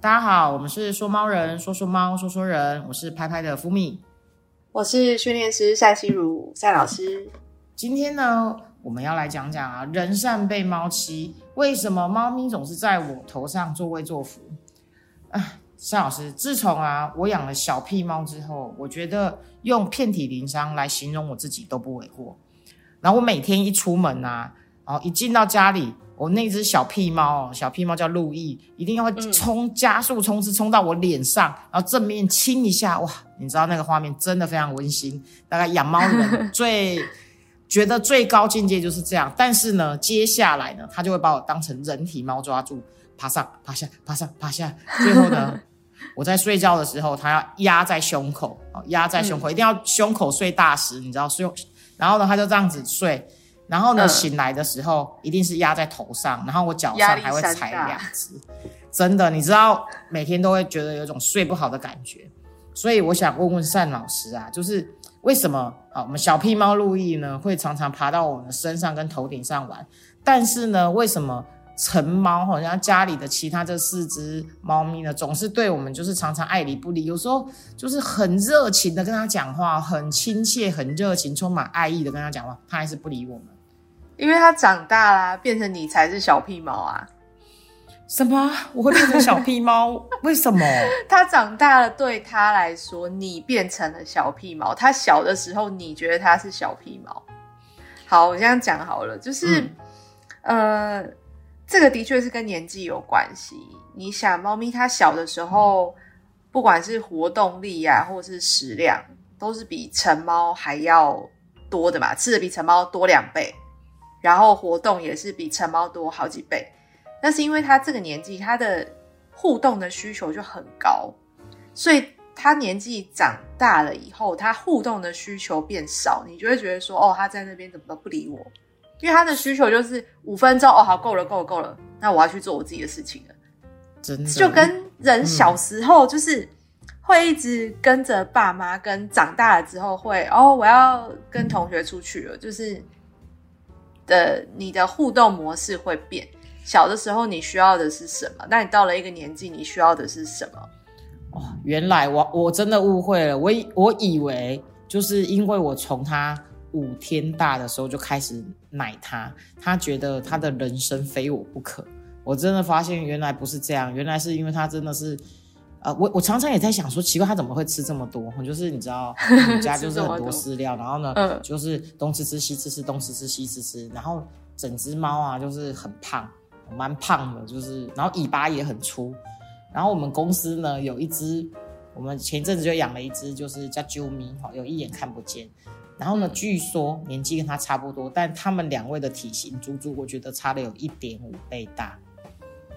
大家好，我们是说猫人，说说猫，说说人，我是拍拍的福米，我是训练师赛心如赛老师。今天呢，我们要来讲讲啊，人善被猫欺，为什么猫咪总是在我头上作威作福？啊，赛老师，自从啊我养了小屁猫之后，我觉得用遍体鳞伤来形容我自己都不为过。然后我每天一出门啊，然后一进到家里。我那只小屁猫，小屁猫叫路易，一定要冲加速冲刺冲到我脸上，然后正面亲一下，哇！你知道那个画面真的非常温馨。大概养猫人 最觉得最高境界就是这样。但是呢，接下来呢，它就会把我当成人体猫抓住，爬上爬下，爬上爬下，最后呢，我在睡觉的时候，它要压在胸口，压在胸口，一定要胸口睡大石，你知道睡，然后呢，它就这样子睡。然后呢，醒来的时候一定是压在头上，然后我脚上还会踩两只，真的，你知道每天都会觉得有种睡不好的感觉，所以我想问问单老师啊，就是为什么啊，我们小屁猫路易呢会常常爬到我们身上跟头顶上玩，但是呢，为什么？成猫好像家里的其他这四只猫咪呢，总是对我们就是常常爱理不理，有时候就是很热情的跟它讲话，很亲切、很热情、充满爱意的跟它讲话，它还是不理我们。因为它长大啦，变成你才是小屁猫啊！什么？我会变成小屁猫？为什么？它长大了，对它来说，你变成了小屁猫。它小的时候，你觉得它是小屁猫。好，我这样讲好了，就是呃。这个的确是跟年纪有关系。你想，猫咪它小的时候，不管是活动力呀，或者是食量，都是比成猫还要多的嘛，吃的比成猫多两倍，然后活动也是比成猫多好几倍。那是因为他这个年纪，他的互动的需求就很高，所以他年纪长大了以后，他互动的需求变少，你就会觉得说，哦，他在那边怎么都不理我。因为他的需求就是五分钟哦，好够了，够了，够了，那我要去做我自己的事情了。真的，就跟人小时候就是会一直跟着爸妈，跟长大了之后会哦，我要跟同学出去了，就是的，你的互动模式会变。小的时候你需要的是什么？那你到了一个年纪，你需要的是什么？哦，原来我我真的误会了，我以我以为就是因为我从他。五天大的时候就开始奶他，他觉得他的人生非我不可。我真的发现原来不是这样，原来是因为他真的是，呃，我我常常也在想说，奇怪他怎么会吃这么多？就是你知道，我们家就是很多饲料，然后呢，就是东吃吃西吃吃，东吃吃西吃吃，然后整只猫啊就是很胖，蛮胖的，就是然后尾巴也很粗。然后我们公司呢有一只，我们前阵子就养了一只，就是叫啾咪，哈，有一眼看不见。然后呢？据说年纪跟它差不多，但他们两位的体型足足，我觉得差了有一点五倍大。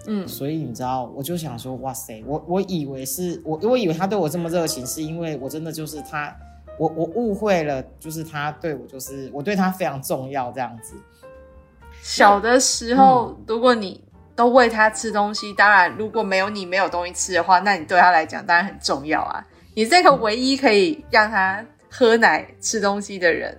嗯，所以你知道，我就想说，哇塞，我我以为是我，我以为他对我这么热情，是因为我真的就是他，我我误会了，就是他对我，就是我对他非常重要这样子。小的时候，如果你都喂他吃东西，当然如果没有你没有东西吃的话，那你对他来讲当然很重要啊。你这个唯一可以让他。喝奶吃东西的人，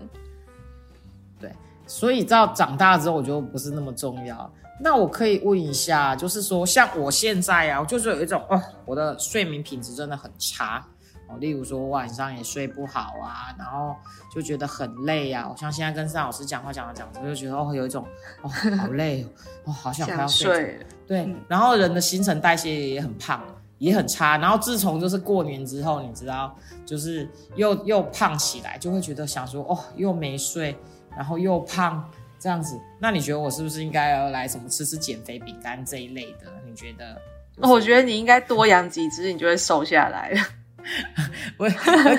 对，所以到长大之后我觉得不是那么重要。那我可以问一下，就是说像我现在啊，我就是有一种哦，我的睡眠品质真的很差哦。例如说晚上也睡不好啊，然后就觉得很累啊。我像现在跟尚老师讲话讲着讲着，就觉得哦有一种哦好累 哦，好想快要睡。对，然后人的新陈代谢也很胖。也很差，然后自从就是过年之后，你知道，就是又又胖起来，就会觉得想说，哦，又没睡，然后又胖这样子。那你觉得我是不是应该要来什么吃吃减肥饼干这一类的？你觉得？我觉得你应该多养几只，你就会瘦下来了。我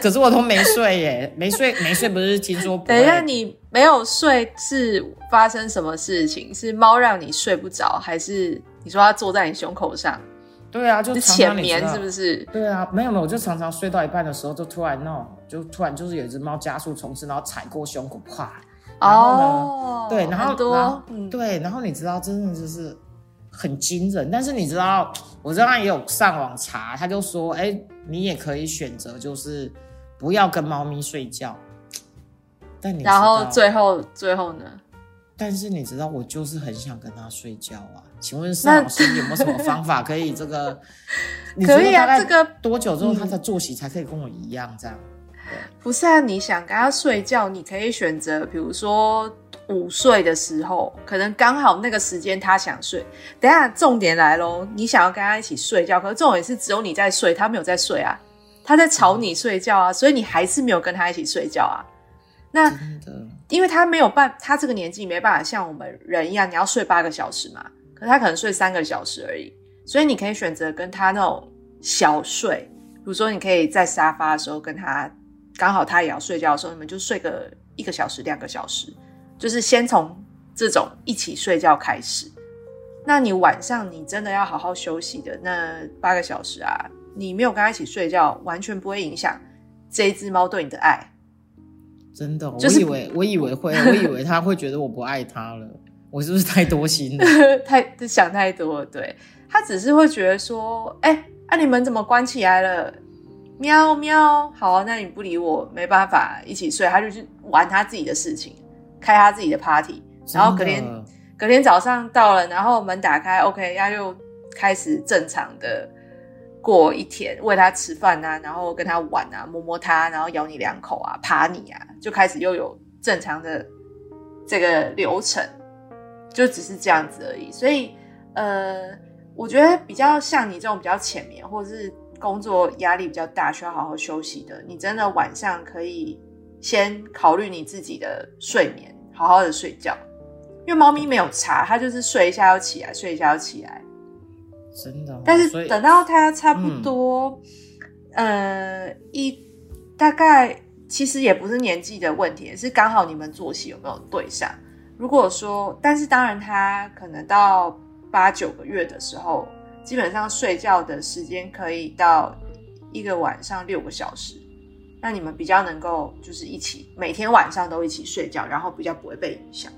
可是我都没睡耶，没 睡没睡，不是听说？等一下，你没有睡是发生什么事情？是猫让你睡不着，还是你说它坐在你胸口上？对啊，就浅眠是不是？对啊，没有没有，我就常常睡到一半的时候，就突然那种，就突然就是有一只猫加速冲刺，然后踩过胸口，啪！然后呢，对，然后多，对，然后你知道，真的就是很惊人。但是你知道，我刚刚也有上网查，他就说，哎，你也可以选择，就是不要跟猫咪睡觉。但你然后最后最后呢？但是你知道，我就是很想跟他睡觉啊。请问邵老师有没有什么方法可以这个？可以啊，这个多久之后他的作息才可以跟我一样这样？不是啊，你想跟他睡觉，你可以选择，比如说午睡的时候，可能刚好那个时间他想睡。等下重点来喽，你想要跟他一起睡觉，可是重点是只有你在睡，他没有在睡啊，他在吵你睡觉啊，所以你还是没有跟他一起睡觉啊。那因为他没有办，他这个年纪没办法像我们人一样，你要睡八个小时嘛，可他可能睡三个小时而已，所以你可以选择跟他那种小睡，比如说你可以在沙发的时候跟他。刚好他也要睡觉的时候，你们就睡个一个小时、两个小时，就是先从这种一起睡觉开始。那你晚上你真的要好好休息的那八个小时啊，你没有跟他一起睡觉，完全不会影响这一只猫对你的爱。真的，我以为我以为会，我以为他会觉得我不爱他了，我是不是太多心了？太想太多了。对他只是会觉得说，哎，啊你们怎么关起来了？喵喵，好啊，那你不理我，没办法一起睡，他就去玩他自己的事情，开他自己的 party，然后隔天隔天早上到了，然后门打开，OK，他又开始正常的过一天，喂他吃饭啊，然后跟他玩啊，摸摸他，然后咬你两口啊，爬你啊，就开始又有正常的这个流程，就只是这样子而已。所以，呃，我觉得比较像你这种比较浅眠，或者是。工作压力比较大，需要好好休息的，你真的晚上可以先考虑你自己的睡眠，好好的睡觉。因为猫咪没有差，它就是睡一下要起来，睡一下要起来。真的。但是等到它差不多，呃，一大概其实也不是年纪的问题，是刚好你们作息有没有对上。如果说，但是当然，它可能到八九个月的时候。基本上睡觉的时间可以到一个晚上六个小时，那你们比较能够就是一起每天晚上都一起睡觉，然后比较不会被影响。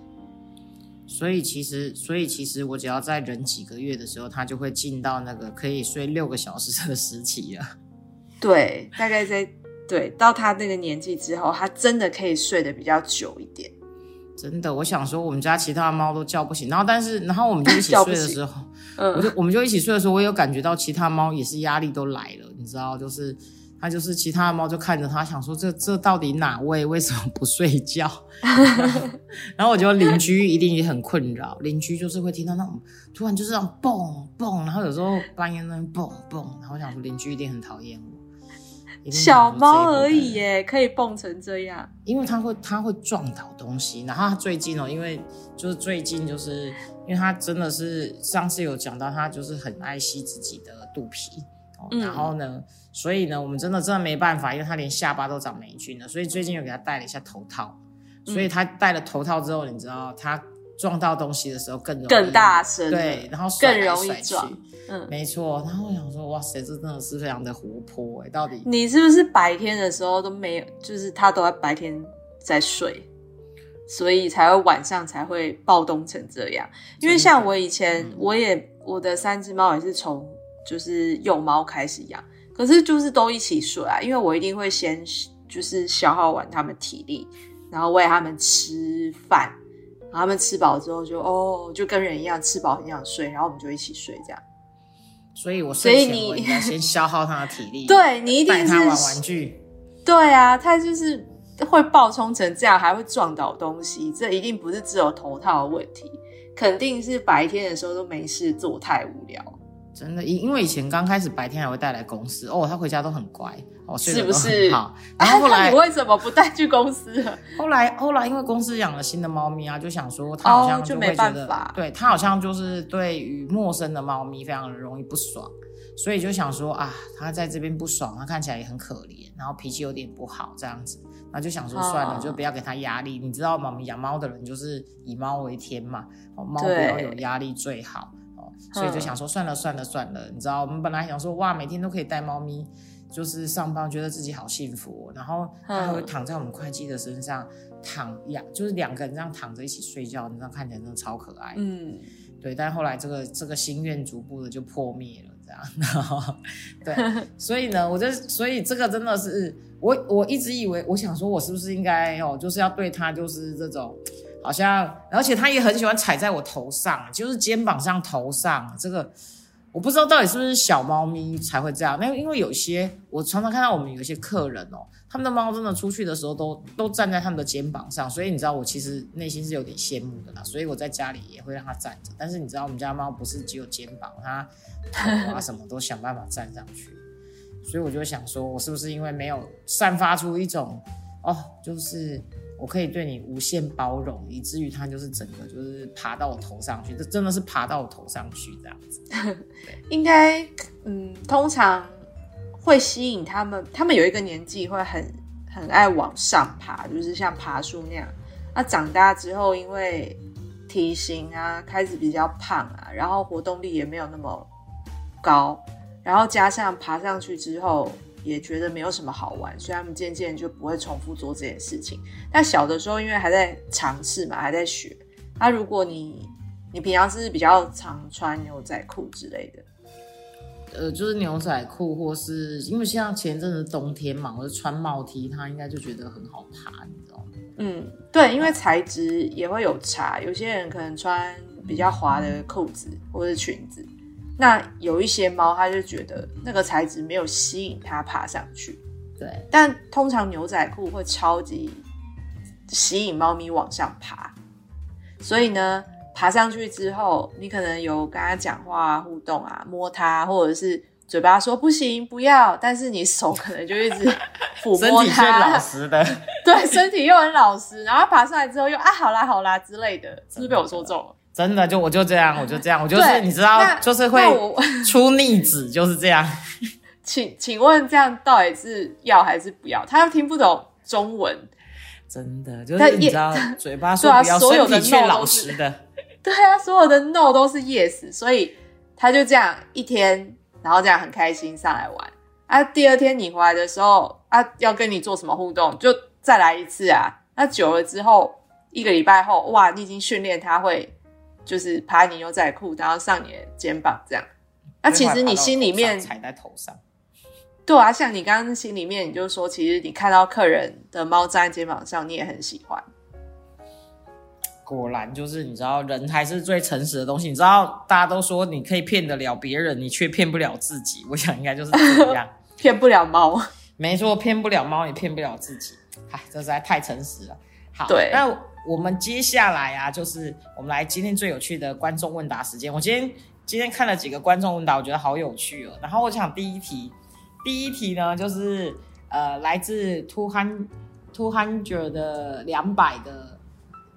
所以其实，所以其实我只要在忍几个月的时候，他就会进到那个可以睡六个小时的时期了。对，大概在对到他那个年纪之后，他真的可以睡得比较久一点。真的，我想说，我们家其他的猫都叫不醒，然后但是，然后我们就一起 睡的时候，嗯，我就我们就一起睡的时候，我有感觉到其他猫也是压力都来了，你知道，就是它就是其他的猫就看着它，想说这这到底哪位为什么不睡觉？然后我觉得邻居一定也很困扰，邻居就是会听到那种突然就是这样蹦蹦，然后有时候半夜那蹦蹦，然后我想说邻居一定很讨厌我。小猫而已耶，可以蹦成这样。因为它会，它会撞倒东西。然后它最近哦，因为就是最近就是，因为它真的是上次有讲到，它就是很爱惜自己的肚皮。然后呢，所以呢，我们真的真的没办法，因为它连下巴都长霉菌了。所以最近又给它戴了一下头套。所以它戴了头套之后，你知道它撞到东西的时候更容易更大声，对，然后更容易撞。嗯，没错。然后我想说，哇塞，这真的是非常的活泼哎！到底你是不是白天的时候都没有，就是他都在白天在睡，所以才会晚上才会暴动成这样？因为像我以前，我也我的三只猫也是从就是幼猫开始养，可是就是都一起睡啊，因为我一定会先就是消耗完它们体力，然后喂它们吃饭，然后它们吃饱之后就哦，就跟人一样吃饱很想睡，然后我们就一起睡这样。所以我睡前我应该先消耗他的体力，对你一定是玩玩具，对啊，他就是会爆冲成这样，还会撞倒东西，这一定不是只有头套的问题，肯定是白天的时候都没事做，太无聊。真的，因因为以前刚开始白天还会带来公司哦，他回家都很乖哦，是不是？好，然后后来 你为什么不带去公司？后来后来因为公司养了新的猫咪啊，就想说他好像就会觉得，对他好像就是对于陌生的猫咪非常的容易不爽，所以就想说啊，他在这边不爽，他看起来也很可怜，然后脾气有点不好这样子，那就想说算了，就不要给他压力。你知道吗？养猫的人就是以猫为天嘛，猫不要有压力最好。所以就想说算了算了算了，你知道我们本来想说哇，每天都可以带猫咪，就是上班，觉得自己好幸福。然后它会躺在我们会计的身上躺呀，就是两个人这样躺着一起睡觉，你知道看起来真的超可爱。嗯，对。但后来这个这个心愿逐步的就破灭了，这样。对，所以呢，我就所以这个真的是我我一直以为，我想说我是不是应该哦，就是要对它就是这种。好像，而且它也很喜欢踩在我头上，就是肩膀上、头上。这个我不知道到底是不是小猫咪才会这样。那因为有些我常常看到我们有一些客人哦，他们的猫真的出去的时候都都站在他们的肩膀上，所以你知道我其实内心是有点羡慕的啦。所以我在家里也会让它站着，但是你知道我们家猫不是只有肩膀，它头啊什么都想办法站上去。所以我就想说，我是不是因为没有散发出一种哦，就是我可以对你无限包容，以至于它就是整个就是爬到我头上去，这真的是爬到我头上去这样子。应该嗯，通常会吸引他们，他们有一个年纪会很很爱往上爬，就是像爬树那样。那长大之后，因为体型啊开始比较胖啊，然后活动力也没有那么高。然后加上爬上去之后，也觉得没有什么好玩，所以他们渐渐就不会重复做这件事情。但小的时候，因为还在尝试嘛，还在学。那如果你你平常是比较常穿牛仔裤之类的，呃，就是牛仔裤，或是因为像前阵子冬天嘛，我就穿帽 T，他应该就觉得很好爬，你知道吗？嗯，对，因为材质也会有差，有些人可能穿比较滑的裤子或者裙子。那有一些猫，它就觉得那个材质没有吸引它爬上去。对，但通常牛仔裤会超级吸引猫咪往上爬。所以呢，爬上去之后，你可能有跟它讲话互动啊，摸它，或者是嘴巴说不行不要，但是你手可能就一直 抚摸它。老实的，对，身体又很老实，然后爬上来之后又啊好啦好啦之类的，是不是被我说中了？真的就我就这样，我就这样，我就是你知道，就是会 出逆子，就是这样。请请问这样到底是要还是不要？他又听不懂中文，真的就是你知道，嘴巴说不要，身体却老实的。对啊，所有的 no 都是 yes，所以他就这样一天，然后这样很开心上来玩。啊，第二天你回来的时候啊，要跟你做什么互动，就再来一次啊。那久了之后，一个礼拜后，哇，你已经训练他会。就是爬你牛仔裤，然后上你的肩膀这样。那其实你心里面踩在头上。对啊，像你刚刚心里面，你就说，其实你看到客人的猫站在肩膀上，你也很喜欢。果然就是你知道，人还是最诚实的东西。你知道，大家都说你可以骗得了别人，你却骗不了自己。我想应该就是这样，骗不了猫。没错，骗不了猫，也骗不了自己。嗨，这实在太诚实了。好，对那我们接下来啊，就是我们来今天最有趣的观众问答时间。我今天今天看了几个观众问答，我觉得好有趣哦。然后我想第一题，第一题呢就是呃来自 two hundred two hundred 的两百的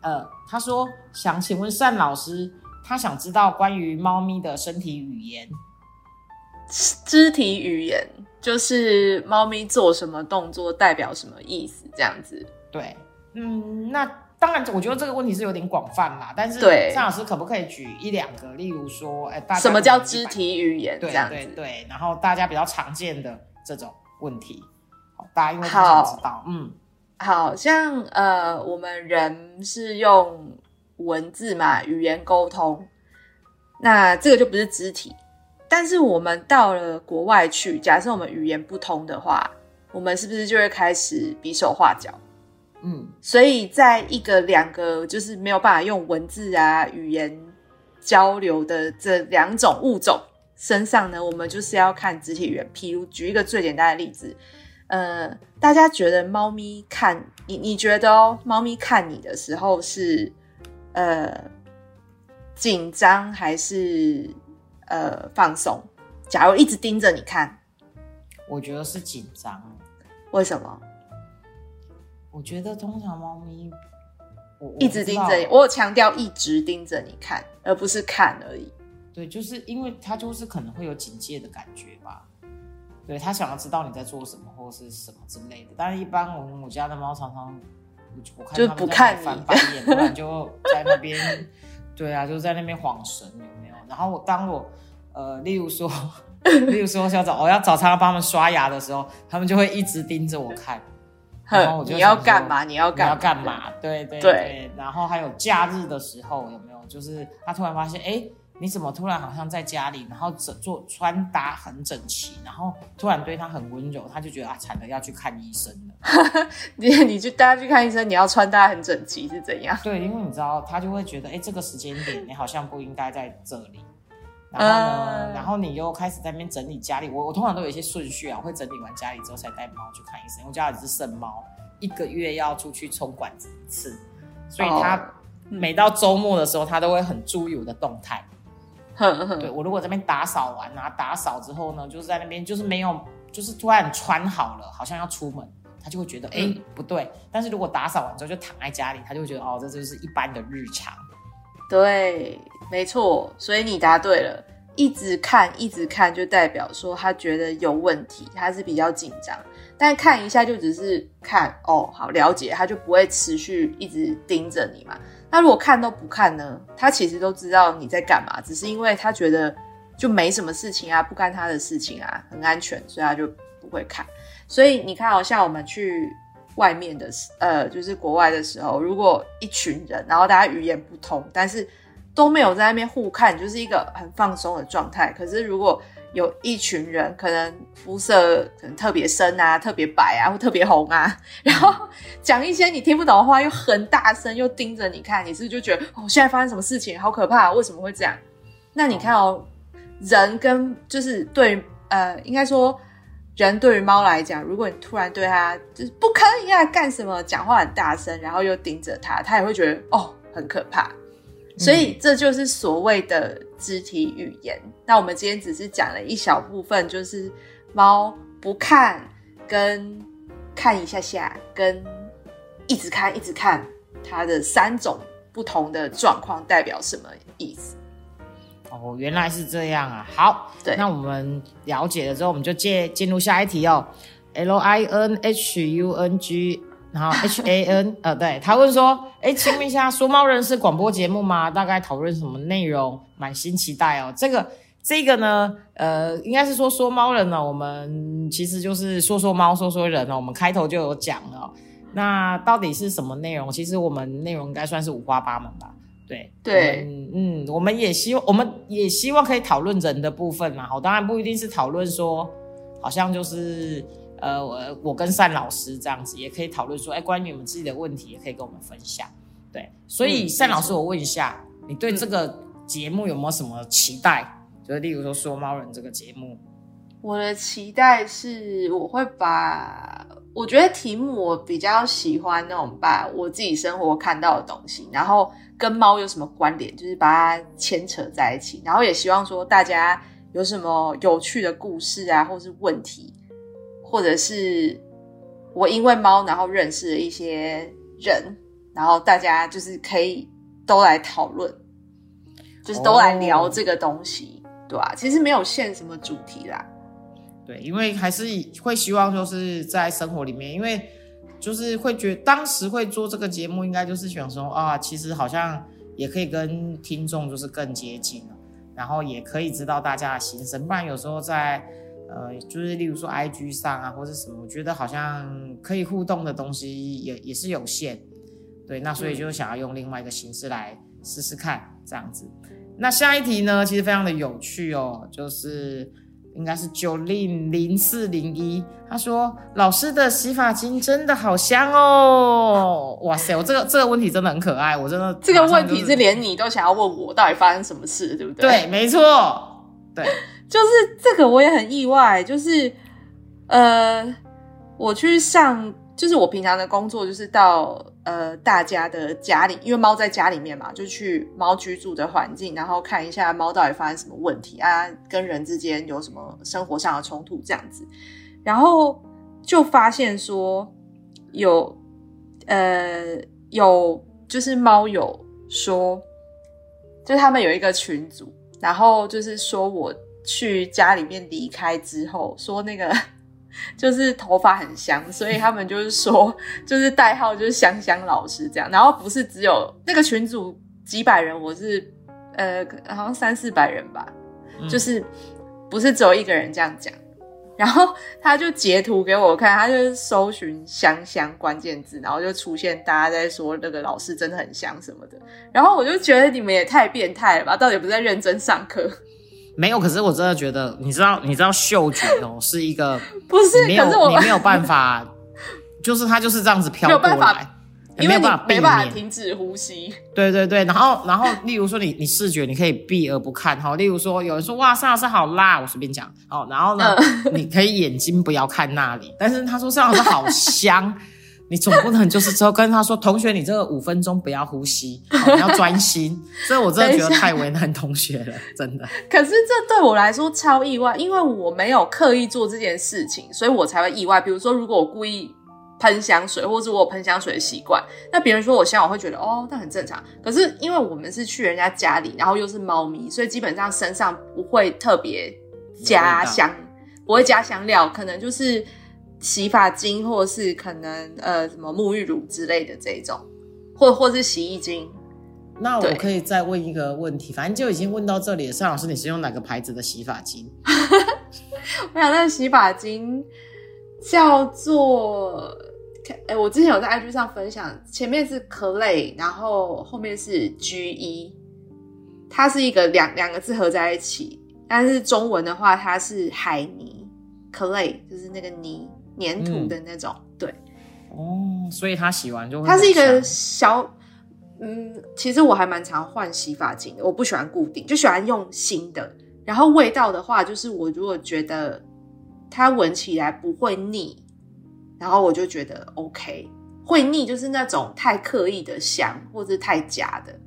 呃，他说想请问单老师，他想知道关于猫咪的身体语言，肢体语言就是猫咪做什么动作代表什么意思这样子。对。嗯，那当然，我觉得这个问题是有点广泛啦。但是，张老师可不可以举一两个，例如说，哎大，什么叫肢体语言？对对对，然后大家比较常见的这种问题，好，大家因为不想知道，嗯，好像呃，我们人是用文字嘛，语言沟通，那这个就不是肢体。但是我们到了国外去，假设我们语言不通的话，我们是不是就会开始比手画脚？嗯，所以在一个两个就是没有办法用文字啊语言交流的这两种物种身上呢，我们就是要看肢体语言。譬如举一个最简单的例子，呃，大家觉得猫咪看你，你觉得哦，猫咪看你的时候是呃紧张还是呃放松？假如一直盯着你看，我觉得是紧张。为什么？我觉得通常猫咪，我一直盯着你，我有强调一直盯着你看，而不是看而已。对，就是因为它就是可能会有警戒的感觉吧。对，它想要知道你在做什么或者是什么之类的。但是，一般我们我家的猫常常，我看就不看翻白眼，不然就在那边，对啊，就在那边晃神，有没有？然后我当我呃，例如说，例如说要早我要早餐帮他们刷牙的时候，他们就会一直盯着我看。然后我就你要干嘛？你要干要干嘛？对对对。然后还有假日的时候有没有？就是他突然发现，哎，你怎么突然好像在家里，然后整做穿搭很整齐，然后突然对他很温柔，他就觉得啊，惨了，要去看医生了。你你去大家去看医生，你要穿搭很整齐是怎样？对，因为你知道，他就会觉得，哎，这个时间点你好像不应该在这里。然后呢，然后你又开始在那边整理家里。我我通常都有一些顺序啊，会整理完家里之后才带猫去看医生。我家里是剩猫，一个月要出去冲管子一次，所以他每到周末的时候，他都会很注意我的动态。对我如果这边打扫完啊，打扫之后呢，就是在那边就是没有，就是突然穿好了，好像要出门，他就会觉得哎不对。但是如果打扫完之后就躺在家里，他就会觉得哦，这就是一般的日常。对，没错，所以你答对了。一直看，一直看，就代表说他觉得有问题，他是比较紧张。但看一下就只是看哦，好了解，他就不会持续一直盯着你嘛。那如果看都不看呢？他其实都知道你在干嘛，只是因为他觉得就没什么事情啊，不干他的事情啊，很安全，所以他就不会看。所以你看，好像我们去外面的呃，就是国外的时候，如果一群人，然后大家语言不通，但是都没有在那边互看，就是一个很放松的状态。可是如果有一群人，可能肤色可能特别深啊，特别白啊，或特别红啊，然后讲一些你听不懂的话，又很大声，又盯着你看，你是不是就觉得哦，现在发生什么事情，好可怕，为什么会这样？那你看哦，人跟就是对呃，应该说人对于猫来讲，如果你突然对它就是不可以啊，干什么，讲话很大声，然后又盯着它，它也会觉得哦，很可怕。所以这就是所谓的肢体语言。那我们今天只是讲了一小部分，就是猫不看、跟看一下下、跟一直看、一直看，它的三种不同的状况代表什么意思？哦，原来是这样啊！好，对，那我们了解了之后，我们就接进入下一题哦。L I N H U N G。然后 H A N 呃，对他问说，哎，请问一下，说猫人是广播节目吗？大概讨论什么内容？满心期待哦。这个这个呢，呃，应该是说说猫人呢，我们其实就是说说猫，说说人哦。我们开头就有讲了，那到底是什么内容？其实我们内容应该算是五花八门吧。对对，嗯，我们也希望，我们也希望可以讨论人的部分嘛。好，当然不一定是讨论说，好像就是。呃，我我跟单老师这样子也可以讨论说，哎，关于你们自己的问题也可以跟我们分享。对，所以单老师，我问一下，你对这个节目有没有什么期待？就是例如说说猫人这个节目，我的期待是，我会把我觉得题目我比较喜欢那种把我自己生活看到的东西，然后跟猫有什么关联，就是把它牵扯在一起，然后也希望说大家有什么有趣的故事啊，或是问题。或者是我因为猫，然后认识了一些人，然后大家就是可以都来讨论，就是都来聊这个东西，对吧？其实没有限什么主题啦。对，因为还是会希望就是在生活里面，因为就是会觉当时会做这个节目，应该就是想说啊，其实好像也可以跟听众就是更接近了，然后也可以知道大家的心声，不然有时候在。呃，就是例如说 I G 上啊，或者什么，我觉得好像可以互动的东西也也是有限，对，那所以就想要用另外一个形式来试试看这样子。那下一题呢，其实非常的有趣哦，就是应该是九零零四零一，他说老师的洗发精真的好香哦，哇塞，我这个这个问题真的很可爱，我真的 这个问题是连你都想要问我到底发生什么事，对不对？对，没错，对。就是这个我也很意外，就是呃，我去上，就是我平常的工作就是到呃大家的家里，因为猫在家里面嘛，就去猫居住的环境，然后看一下猫到底发生什么问题啊，跟人之间有什么生活上的冲突这样子，然后就发现说有呃有就是猫友说，就他们有一个群组，然后就是说我。去家里面离开之后，说那个就是头发很香，所以他们就是说，就是代号就是香香老师这样。然后不是只有那个群主几百人，我是呃好像三四百人吧，就是不是只有一个人这样讲。然后他就截图给我看，他就搜寻香香关键字，然后就出现大家在说那个老师真的很香什么的。然后我就觉得你们也太变态了吧？到底不是在认真上课？没有，可是我真的觉得，你知道，你知道嗅觉哦，是一个 不是，没有可是我你没有办法，就是它就是这样子飘过来，你没有办法避没办法免。停止呼吸。对对对，然后然后，例如说你你视觉你可以避而不看哈，例如说有人说哇，尚老师好辣，我随便讲哦，然后呢，嗯你可以眼睛不要看那里，但是他说尚老师好香，你总不能就是之后跟他说同学，你这个五分钟不要呼吸，哦、你要专心，所以我真的觉得太为难同学了，真的。可是这对我来说超意外，因为我没有刻意做这件事情，所以我才会意外。比如说，如果我故意喷香水，或者我有喷香水的习惯，那别人说我香，我会觉得哦，那很正常。可是因为我们是去人家家里，然后又是猫咪，所以基本上身上不会特别加香，不会加香料，可能就是洗发精，或者是可能呃什么沐浴乳之类的这种，或或是洗衣精。那我可以再问一个问题，反正就已经问到这里了。尚老师，你是用哪个牌子的洗发精？我想那个洗发精叫做，哎、我之前有在 IG 上分享，前面是 Clay，然后后面是 G 一，它是一个两两个字合在一起，但是中文的话它是海泥 Clay，就是那个泥粘土的那种，对，哦，所以它洗完就会它是一个小。嗯，其实我还蛮常换洗发精的，我不喜欢固定，就喜欢用新的。然后味道的话，就是我如果觉得它闻起来不会腻，然后我就觉得 OK。会腻就是那种太刻意的香，或者太假的。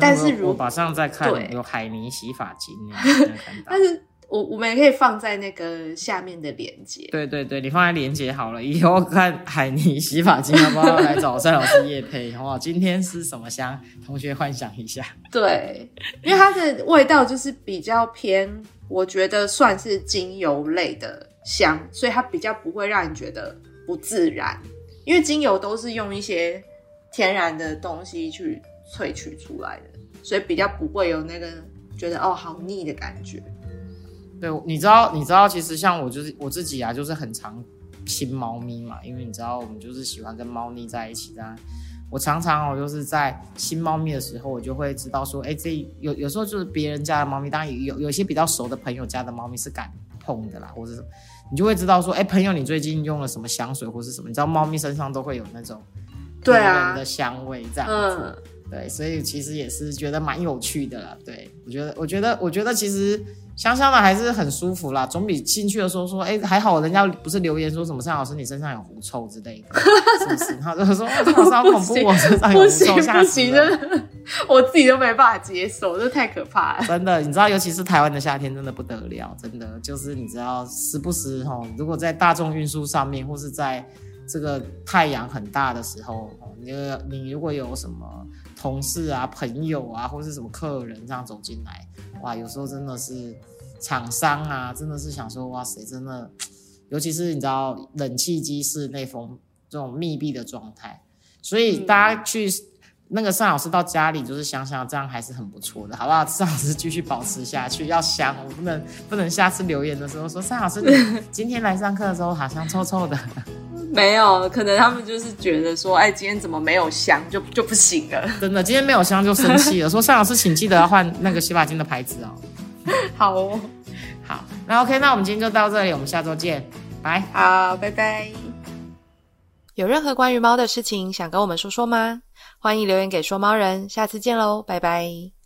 但是如我我马上再看有海泥洗发精，但是我我们也可以放在那个下面的链接。对对对，你放在链接好了，以后看海泥洗发精要不要来找蔡老师叶配？好不好？今天是什么香？同学幻想一下。对，因为它的味道就是比较偏，我觉得算是精油类的香，所以它比较不会让你觉得不自然。因为精油都是用一些天然的东西去萃取出来的，所以比较不会有那个觉得哦好腻的感觉。对，你知道，你知道，其实像我就是我自己啊，就是很常亲猫咪嘛，因为你知道，我们就是喜欢跟猫腻在一起的啊。我常常我，就是在亲猫咪的时候，我就会知道说，哎，这有有时候就是别人家的猫咪，当然有有一些比较熟的朋友家的猫咪是敢碰的啦，或者是你就会知道说，哎，朋友你最近用了什么香水或是什么，你知道猫咪身上都会有那种对啊的，香味这样子。嗯，对，所以其实也是觉得蛮有趣的啦。对我觉得，我觉得，我觉得其实香香的还是很舒服啦，总比进去的时候说，哎，还好人家不是留言说什么尚老师你身上有狐臭之类的，是不是？他就说哦尚老师好恐怖，我身上有狐臭，吓死行，了。我自己都没办法接受，这太可怕了。真的，你知道，尤其是台湾的夏天，真的不得了，真的就是你知道，时不时哈，如果在大众运输上面，或是在这个太阳很大的时候，哦你你如果有什么同事啊、朋友啊，或是什么客人这样走进来，哇，有时候真的是厂商啊，真的是想说，哇塞，真的，尤其是你知道冷气机室内风这种密闭的状态，所以嗯大家去。那个尚老师到家里就是想想，这样还是很不错的，好不好？尚老师继续保持下去，要香，我不能不能下次留言的时候说尚老师今天来上课的时候好像臭臭的，没有，可能他们就是觉得说，哎，今天怎么没有香，就就不行了。真的，今天没有香就生气了，说尚老师请记得要换那个洗发精的牌子哦。好哦，好，那 OK，那我们今天就到这里，我们下周见，拜。好，拜拜。有任何关于猫的事情想跟我们说说吗？欢迎留言给说猫人，下次见喽，拜拜。